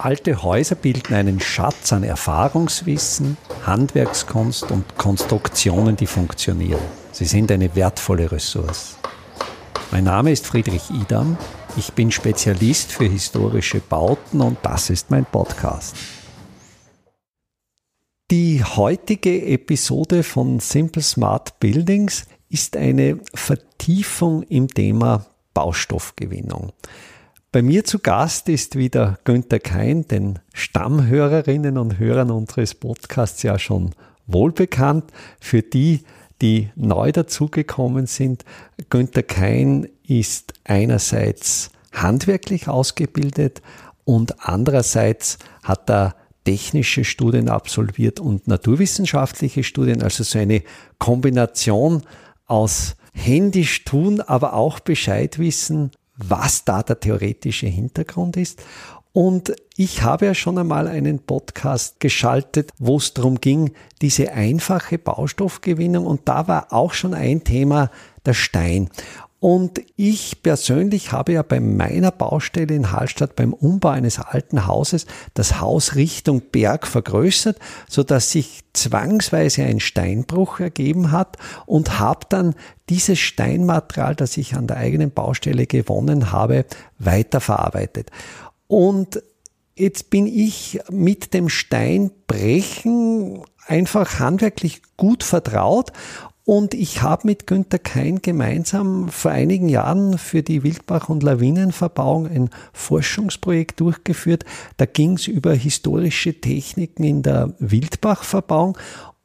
Alte Häuser bilden einen Schatz an Erfahrungswissen, Handwerkskunst und Konstruktionen, die funktionieren. Sie sind eine wertvolle Ressource. Mein Name ist Friedrich Idam. Ich bin Spezialist für historische Bauten und das ist mein Podcast. Die heutige Episode von Simple Smart Buildings ist eine Vertiefung im Thema Baustoffgewinnung. Bei mir zu Gast ist wieder Günther Kein, den Stammhörerinnen und Hörern unseres Podcasts ja schon wohlbekannt. Für die, die neu dazugekommen sind, Günther Kein ist einerseits handwerklich ausgebildet und andererseits hat er technische Studien absolviert und naturwissenschaftliche Studien, also so eine Kombination aus händisch tun, aber auch Bescheid wissen, was da der theoretische Hintergrund ist. Und ich habe ja schon einmal einen Podcast geschaltet, wo es darum ging, diese einfache Baustoffgewinnung. Und da war auch schon ein Thema der Stein. Und ich persönlich habe ja bei meiner Baustelle in Hallstatt beim Umbau eines alten Hauses das Haus Richtung Berg vergrößert, so dass sich zwangsweise ein Steinbruch ergeben hat und habe dann dieses Steinmaterial, das ich an der eigenen Baustelle gewonnen habe, weiterverarbeitet. Und jetzt bin ich mit dem Steinbrechen einfach handwerklich gut vertraut und ich habe mit Günter Kein gemeinsam vor einigen Jahren für die Wildbach- und Lawinenverbauung ein Forschungsprojekt durchgeführt. Da ging es über historische Techniken in der Wildbachverbauung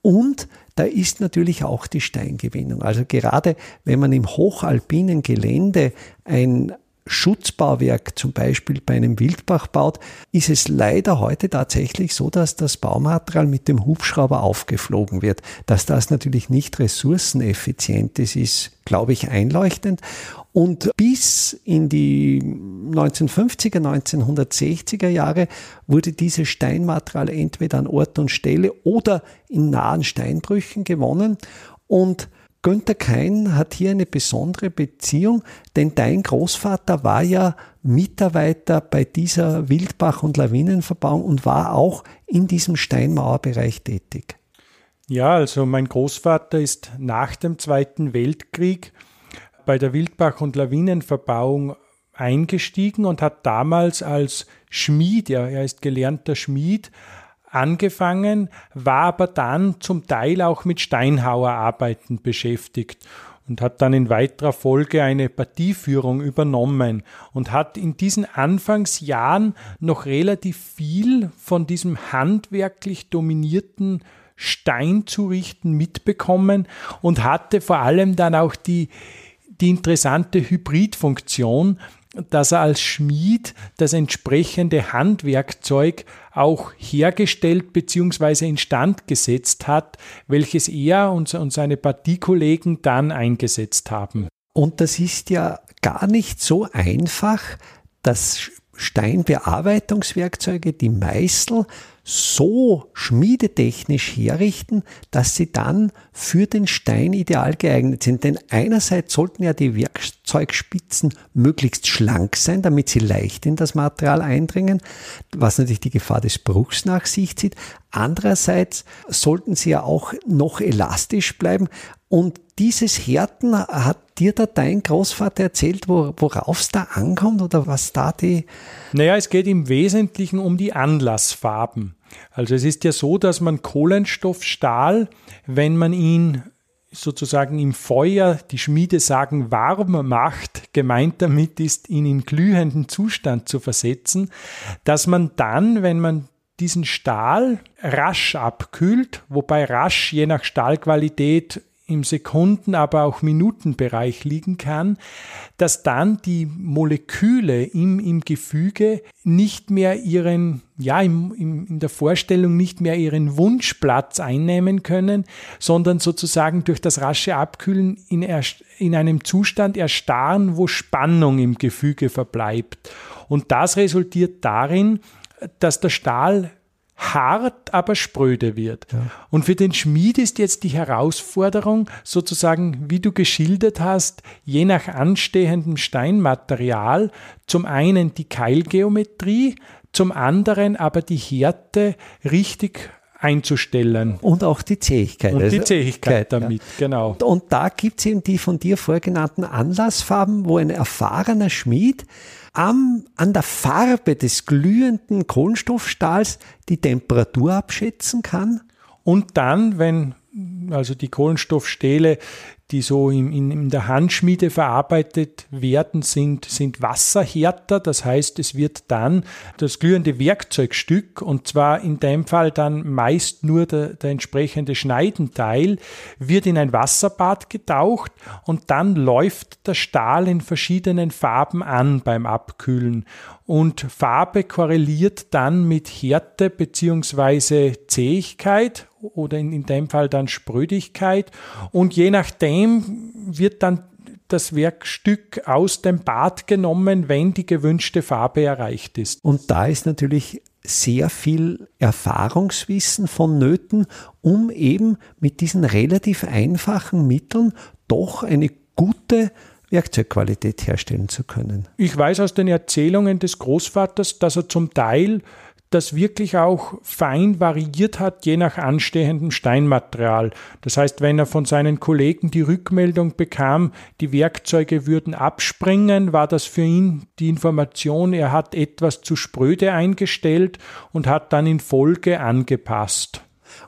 und da ist natürlich auch die Steingewinnung. Also gerade wenn man im hochalpinen Gelände ein Schutzbauwerk zum Beispiel bei einem Wildbach baut, ist es leider heute tatsächlich so, dass das Baumaterial mit dem Hubschrauber aufgeflogen wird. Dass das natürlich nicht ressourceneffizient ist, ist, glaube ich, einleuchtend. Und bis in die 1950er, 1960er Jahre wurde dieses Steinmaterial entweder an Ort und Stelle oder in nahen Steinbrüchen gewonnen. Und Günther Kein hat hier eine besondere Beziehung, denn dein Großvater war ja Mitarbeiter bei dieser Wildbach- und Lawinenverbauung und war auch in diesem Steinmauerbereich tätig. Ja, also mein Großvater ist nach dem Zweiten Weltkrieg bei der Wildbach- und Lawinenverbauung eingestiegen und hat damals als Schmied, ja, er ist gelernter Schmied, angefangen, war aber dann zum Teil auch mit Steinhauerarbeiten beschäftigt und hat dann in weiterer Folge eine Partieführung übernommen und hat in diesen Anfangsjahren noch relativ viel von diesem handwerklich dominierten Steinzurichten mitbekommen und hatte vor allem dann auch die, die interessante Hybridfunktion, dass er als Schmied das entsprechende Handwerkzeug auch hergestellt bzw. instand gesetzt hat, welches er und, seine Partiekollegen dann eingesetzt haben. Und das ist ja gar nicht so einfach, das Steinbearbeitungswerkzeuge, die Meißel, so schmiedetechnisch herrichten, dass sie dann für den Stein ideal geeignet sind. Denn einerseits sollten ja die Werkzeugspitzen möglichst schlank sein, damit sie leicht in das Material eindringen, was natürlich die Gefahr des Bruchs nach sich zieht. Andererseits sollten sie ja auch noch elastisch bleiben. Und dieses Härten hat dir da dein Großvater erzählt, worauf es da ankommt oder was da die. Naja, es geht im Wesentlichen um die Anlassfarben. Also es ist ja so, dass man Kohlenstoffstahl, wenn man ihn sozusagen im Feuer, die Schmiede sagen, warm macht, gemeint damit ist, ihn in glühenden Zustand zu versetzen, dass man dann, wenn man diesen Stahl rasch abkühlt, wobei rasch je nach Stahlqualität im Sekunden, aber auch Minutenbereich liegen kann, dass dann die Moleküle im, im Gefüge nicht mehr ihren, ja, im, im, in der Vorstellung nicht mehr ihren Wunschplatz einnehmen können, sondern sozusagen durch das rasche Abkühlen in, in einem Zustand erstarren, wo Spannung im Gefüge verbleibt. Und das resultiert darin, dass der Stahl hart, aber spröde wird. Ja. Und für den Schmied ist jetzt die Herausforderung, sozusagen, wie du geschildert hast, je nach anstehendem Steinmaterial, zum einen die Keilgeometrie, zum anderen aber die Härte richtig einzustellen. Und auch die Zähigkeit. Und die also, Zähigkeit damit, ja. genau. Und da gibt es eben die von dir vorgenannten Anlassfarben, wo ein erfahrener Schmied am, an der Farbe des glühenden Kohlenstoffstahls die Temperatur abschätzen kann. Und dann, wenn also die Kohlenstoffstähle die so in, in, in der Handschmiede verarbeitet werden, sind, sind wasserhärter. Das heißt, es wird dann das glühende Werkzeugstück, und zwar in dem Fall dann meist nur der, der entsprechende Schneidenteil, wird in ein Wasserbad getaucht und dann läuft der Stahl in verschiedenen Farben an beim Abkühlen. Und Farbe korreliert dann mit Härte bzw. Zähigkeit oder in, in dem Fall dann Sprödigkeit. Und je nachdem wird dann das Werkstück aus dem Bad genommen, wenn die gewünschte Farbe erreicht ist. Und da ist natürlich sehr viel Erfahrungswissen vonnöten, um eben mit diesen relativ einfachen Mitteln doch eine gute Werkzeugqualität herstellen zu können. Ich weiß aus den Erzählungen des Großvaters, dass er zum Teil das wirklich auch fein variiert hat, je nach anstehendem Steinmaterial. Das heißt, wenn er von seinen Kollegen die Rückmeldung bekam, die Werkzeuge würden abspringen, war das für ihn die Information, er hat etwas zu spröde eingestellt und hat dann in Folge angepasst.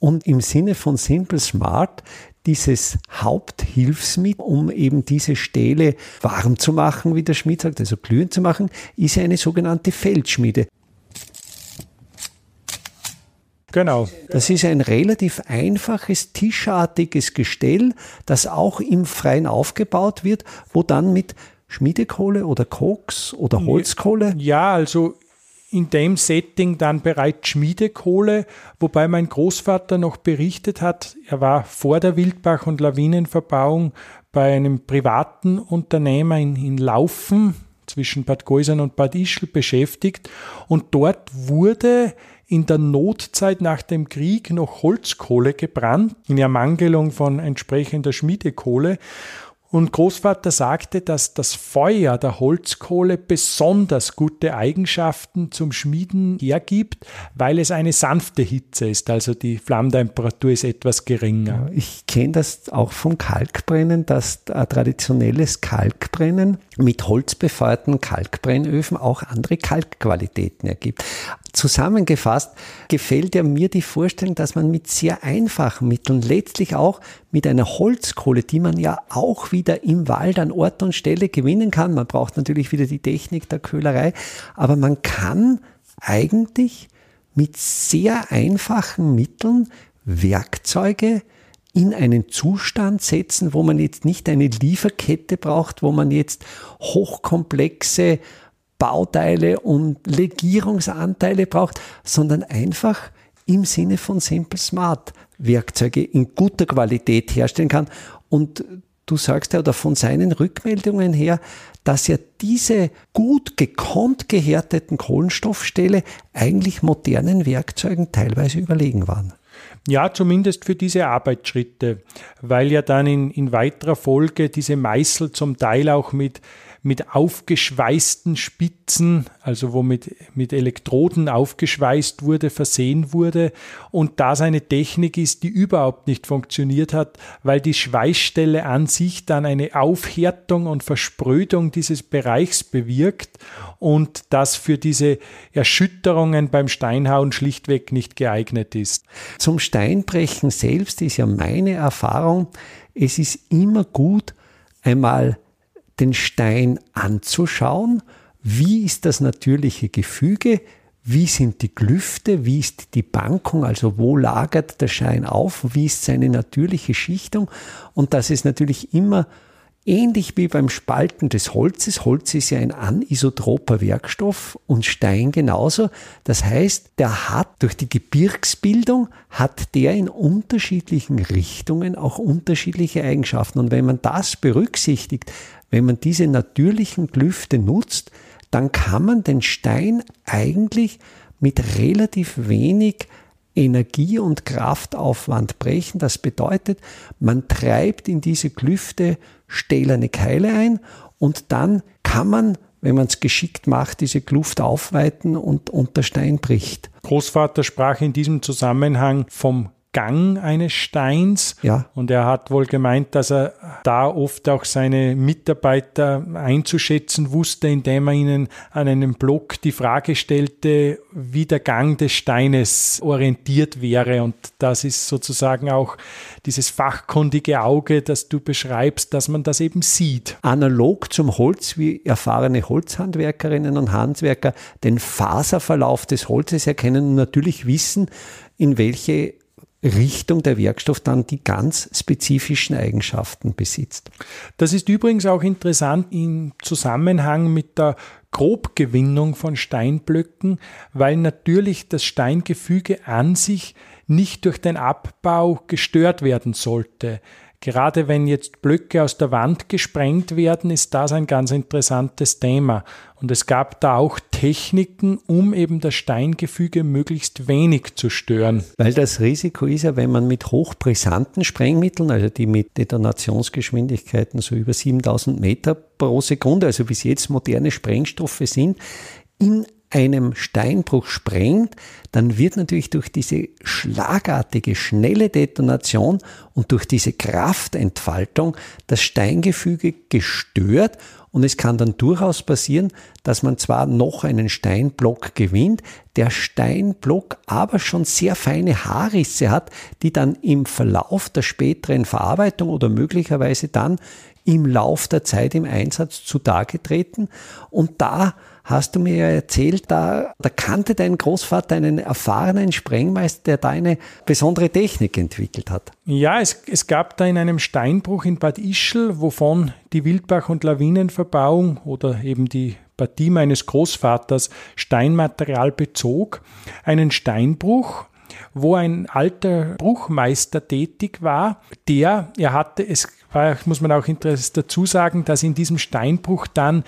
Und im Sinne von Simple Smart dieses Haupthilfsmittel, um eben diese Stähle warm zu machen, wie der Schmied sagt, also glühend zu machen, ist eine sogenannte Feldschmiede. Genau. Das ist ein relativ einfaches, tischartiges Gestell, das auch im Freien aufgebaut wird, wo dann mit Schmiedekohle oder Koks oder Holzkohle. Ja, also in dem Setting dann bereits Schmiedekohle, wobei mein Großvater noch berichtet hat, er war vor der Wildbach- und Lawinenverbauung bei einem privaten Unternehmer in, in Laufen zwischen Bad Geusern und Bad Ischl beschäftigt und dort wurde in der Notzeit nach dem Krieg noch Holzkohle gebrannt, in Ermangelung von entsprechender Schmiedekohle. Und Großvater sagte, dass das Feuer der Holzkohle besonders gute Eigenschaften zum Schmieden hergibt, weil es eine sanfte Hitze ist, also die Flammentemperatur ist etwas geringer. Ich kenne das auch vom Kalkbrennen, dass ein traditionelles Kalkbrennen mit holzbefeuerten Kalkbrennöfen auch andere Kalkqualitäten ergibt. Zusammengefasst gefällt ja mir die Vorstellung, dass man mit sehr einfachen Mitteln, letztlich auch mit einer Holzkohle, die man ja auch wieder im Wald an Ort und Stelle gewinnen kann. Man braucht natürlich wieder die Technik der Köhlerei, aber man kann eigentlich mit sehr einfachen Mitteln Werkzeuge in einen Zustand setzen, wo man jetzt nicht eine Lieferkette braucht, wo man jetzt hochkomplexe Bauteile und Legierungsanteile braucht, sondern einfach im Sinne von Simple Smart Werkzeuge in guter Qualität herstellen kann. Und du sagst ja, oder von seinen Rückmeldungen her, dass ja diese gut gekonnt gehärteten Kohlenstoffstähle eigentlich modernen Werkzeugen teilweise überlegen waren. Ja, zumindest für diese Arbeitsschritte, weil ja dann in, in weiterer Folge diese Meißel zum Teil auch mit mit aufgeschweißten Spitzen, also wo mit, mit Elektroden aufgeschweißt wurde, versehen wurde und das eine Technik ist, die überhaupt nicht funktioniert hat, weil die Schweißstelle an sich dann eine Aufhärtung und Versprödung dieses Bereichs bewirkt und das für diese Erschütterungen beim Steinhauen schlichtweg nicht geeignet ist. Zum Steinbrechen selbst ist ja meine Erfahrung, es ist immer gut, einmal den Stein anzuschauen, wie ist das natürliche Gefüge, wie sind die Klüfte, wie ist die Bankung, also wo lagert der Stein auf, wie ist seine natürliche Schichtung? Und das ist natürlich immer Ähnlich wie beim Spalten des Holzes. Holz ist ja ein anisotroper Werkstoff und Stein genauso. Das heißt, der hat durch die Gebirgsbildung, hat der in unterschiedlichen Richtungen auch unterschiedliche Eigenschaften. Und wenn man das berücksichtigt, wenn man diese natürlichen Klüfte nutzt, dann kann man den Stein eigentlich mit relativ wenig Energie- und Kraftaufwand brechen. Das bedeutet, man treibt in diese Klüfte stählerne Keile ein und dann kann man, wenn man es geschickt macht, diese Kluft aufweiten und, der Stein bricht. Großvater sprach in diesem Zusammenhang vom Gang eines Steins. Ja. Und er hat wohl gemeint, dass er da oft auch seine Mitarbeiter einzuschätzen wusste, indem er ihnen an einem Block die Frage stellte, wie der Gang des Steines orientiert wäre. Und das ist sozusagen auch dieses fachkundige Auge, das du beschreibst, dass man das eben sieht. Analog zum Holz, wie erfahrene Holzhandwerkerinnen und Handwerker den Faserverlauf des Holzes erkennen und natürlich wissen, in welche Richtung der Werkstoff dann die ganz spezifischen Eigenschaften besitzt. Das ist übrigens auch interessant im Zusammenhang mit der Grobgewinnung von Steinblöcken, weil natürlich das Steingefüge an sich nicht durch den Abbau gestört werden sollte. Gerade wenn jetzt Blöcke aus der Wand gesprengt werden, ist das ein ganz interessantes Thema. Und es gab da auch Techniken, um eben das Steingefüge möglichst wenig zu stören. Weil das Risiko ist ja, wenn man mit hochbrisanten Sprengmitteln, also die mit Detonationsgeschwindigkeiten so über 7000 Meter pro Sekunde, also bis jetzt moderne Sprengstoffe sind, in einem Steinbruch sprengt, dann wird natürlich durch diese schlagartige, schnelle Detonation und durch diese Kraftentfaltung das Steingefüge gestört und es kann dann durchaus passieren, dass man zwar noch einen Steinblock gewinnt, der Steinblock aber schon sehr feine Haarrisse hat, die dann im Verlauf der späteren Verarbeitung oder möglicherweise dann im Lauf der Zeit im Einsatz zutage treten. Und da hast du mir ja erzählt, da, da kannte dein Großvater einen erfahrenen Sprengmeister, der da eine besondere Technik entwickelt hat. Ja, es, es gab da in einem Steinbruch in Bad Ischl, wovon die Wildbach- und Lawinenverbauung oder eben die Partie meines Großvaters Steinmaterial bezog, einen Steinbruch, wo ein alter Bruchmeister tätig war, der, er hatte, es muss man auch dazu sagen, dass in diesem Steinbruch dann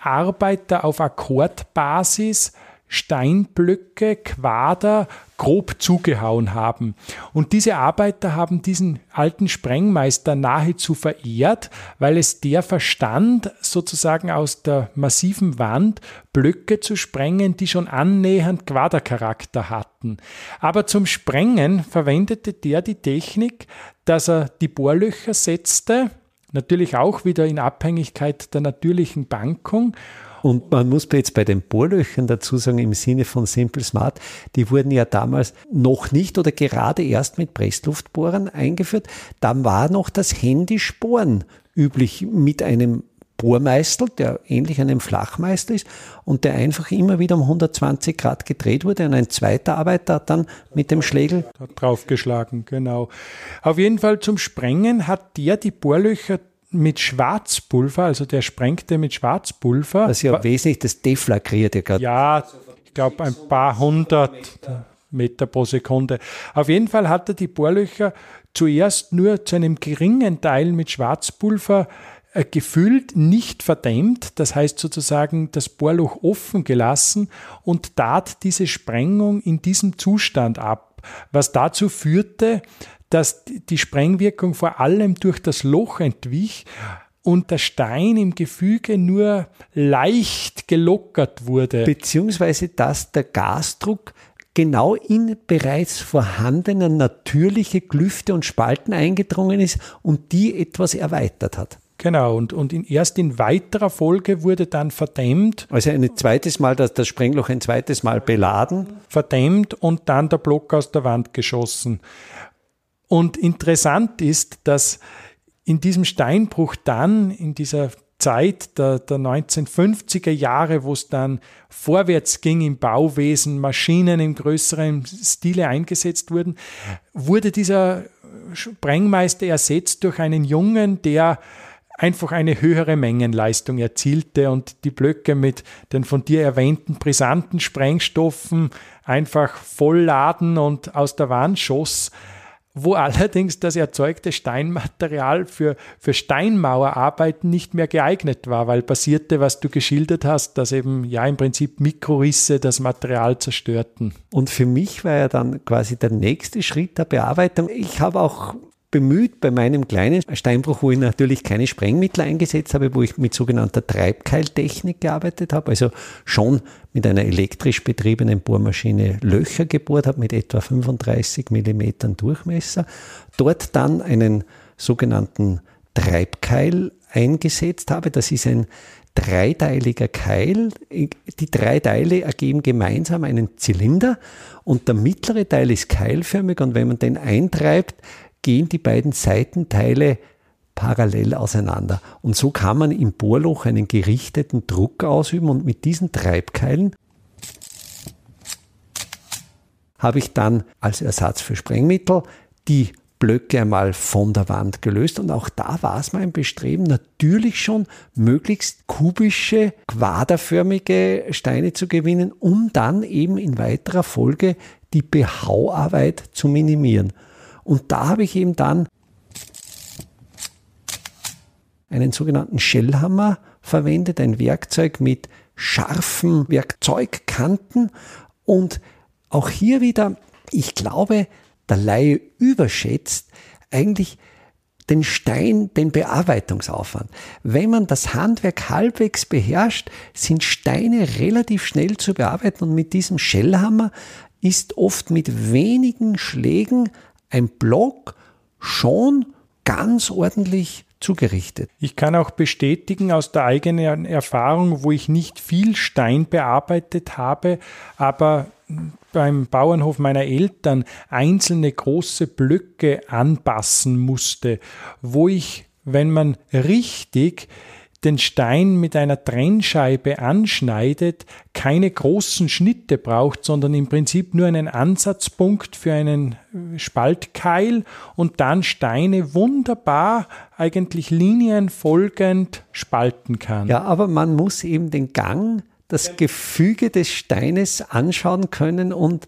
Arbeiter auf Akkordbasis Steinblöcke, Quader grob zugehauen haben. Und diese Arbeiter haben diesen alten Sprengmeister nahezu verehrt, weil es der verstand, sozusagen aus der massiven Wand Blöcke zu sprengen, die schon annähernd Quadercharakter hatten. Aber zum Sprengen verwendete der die Technik, dass er die Bohrlöcher setzte, natürlich auch wieder in Abhängigkeit der natürlichen Bankung und man muss jetzt bei den Bohrlöchern dazu sagen, im Sinne von Simple Smart, die wurden ja damals noch nicht oder gerade erst mit Pressluftbohrern eingeführt. Dann war noch das händisch Bohren üblich mit einem Bohrmeißel, der ähnlich einem Flachmeißel ist und der einfach immer wieder um 120 Grad gedreht wurde und ein zweiter Arbeiter hat dann mit dem Schlägel draufgeschlagen, genau. Auf jeden Fall zum Sprengen hat der die Bohrlöcher mit Schwarzpulver, also der sprengte mit Schwarzpulver. Das ist ja wesentlich das deflagriert ja gerade. Ja, ich glaube ein paar hundert Meter pro Sekunde. Auf jeden Fall hat er die Bohrlöcher zuerst nur zu einem geringen Teil mit Schwarzpulver gefüllt, nicht verdämmt, das heißt sozusagen das Bohrloch offen gelassen und tat diese Sprengung in diesem Zustand ab, was dazu führte, dass die Sprengwirkung vor allem durch das Loch entwich und der Stein im Gefüge nur leicht gelockert wurde. Beziehungsweise dass der Gasdruck genau in bereits vorhandene natürliche Klüfte und Spalten eingedrungen ist und die etwas erweitert hat. Genau, und, und in, erst in weiterer Folge wurde dann verdämmt. Also ein zweites Mal, das, das Sprengloch ein zweites Mal beladen. Verdämmt und dann der Block aus der Wand geschossen. Und interessant ist, dass in diesem Steinbruch dann, in dieser Zeit der, der 1950er Jahre, wo es dann vorwärts ging im Bauwesen, Maschinen im größeren Stile eingesetzt wurden, wurde dieser Sprengmeister ersetzt durch einen Jungen, der einfach eine höhere Mengenleistung erzielte und die Blöcke mit den von dir erwähnten brisanten Sprengstoffen einfach vollladen und aus der Wand schoss. wo allerdings das erzeugte Steinmaterial für, für Steinmauerarbeiten nicht mehr geeignet war, weil passierte, was du geschildert hast, dass eben ja im Prinzip Mikrorisse das Material zerstörten. Und für mich war ja dann quasi der nächste Schritt der Bearbeitung. Ich habe auch bemüht bei meinem kleinen Steinbruch, wo ich natürlich keine Sprengmittel eingesetzt habe, wo ich mit sogenannter Treibkeiltechnik gearbeitet habe, also schon mit einer elektrisch betriebenen Bohrmaschine Löcher gebohrt habe mit etwa 35 Millimetern Durchmesser, dort dann einen sogenannten Treibkeil eingesetzt habe. Das ist ein dreiteiliger Keil. Die drei Teile ergeben gemeinsam einen Zylinder und der mittlere Teil ist keilförmig und wenn man den eintreibt, gehen die beiden Seitenteile parallel auseinander. Und so kann man im Bohrloch einen gerichteten Druck ausüben und mit diesen Treibkeilen habe ich dann als Ersatz für Sprengmittel die Blöcke einmal von der Wand gelöst und auch da war es mein Bestreben, natürlich schon möglichst kubische, quaderförmige Steine zu gewinnen, um dann eben in weiterer Folge die Behauarbeit zu minimieren. Und da habe ich eben dann einen sogenannten Shellhammer verwendet, ein Werkzeug mit scharfen Werkzeugkanten. Und auch hier wieder, ich glaube, der Laie überschätzt eigentlich den Stein, den Bearbeitungsaufwand. Wenn man das Handwerk halbwegs beherrscht, sind Steine relativ schnell zu bearbeiten und mit diesem Shellhammer ist oft mit wenigen Schlägen ein Block schon ganz ordentlich zugerichtet. Ich kann auch bestätigen aus der eigenen Erfahrung, wo ich nicht viel Stein bearbeitet habe, aber beim Bauernhof meiner Eltern einzelne große Blöcke anpassen musste, wo ich, wenn man richtig den Stein mit einer Trennscheibe anschneidet, keine großen Schnitte braucht, sondern im Prinzip nur einen Ansatzpunkt für einen äh, Spaltkeil und dann Steine wunderbar eigentlich linienfolgend spalten kann. Ja, aber man muss eben den Gang, das Gefüge des Steines anschauen können und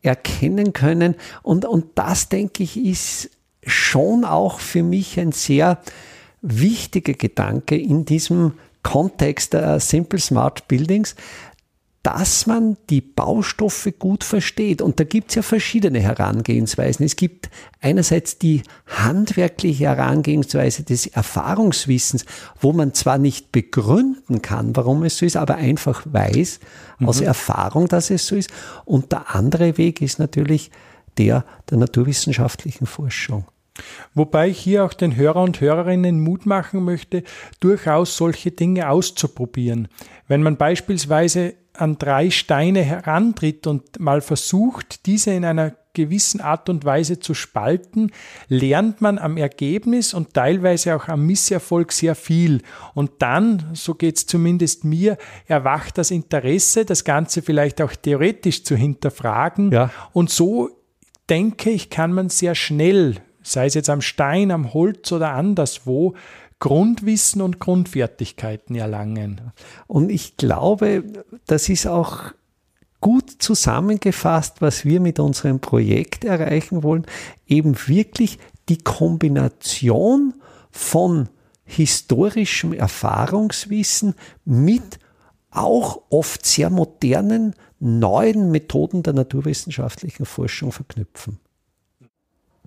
erkennen können. Und, und das, denke ich, ist schon auch für mich ein sehr wichtige Gedanke in diesem Kontext der Simple Smart Buildings, dass man die Baustoffe gut versteht. Und da gibt es ja verschiedene Herangehensweisen. Es gibt einerseits die handwerkliche Herangehensweise des Erfahrungswissens, wo man zwar nicht begründen kann, warum es so ist, aber einfach weiß mhm. aus Erfahrung, dass es so ist. Und der andere Weg ist natürlich der der naturwissenschaftlichen Forschung. Wobei ich hier auch den Hörer und Hörerinnen Mut machen möchte, durchaus solche Dinge auszuprobieren. Wenn man beispielsweise an drei Steine herantritt und mal versucht, diese in einer gewissen Art und Weise zu spalten, lernt man am Ergebnis und teilweise auch am Misserfolg sehr viel. Und dann, so geht es zumindest mir, erwacht das Interesse, das Ganze vielleicht auch theoretisch zu hinterfragen. Ja. Und so denke ich, kann man sehr schnell sei es jetzt am Stein, am Holz oder anderswo, Grundwissen und Grundfertigkeiten erlangen. Und ich glaube, das ist auch gut zusammengefasst, was wir mit unserem Projekt erreichen wollen, eben wirklich die Kombination von historischem Erfahrungswissen mit auch oft sehr modernen, neuen Methoden der naturwissenschaftlichen Forschung verknüpfen.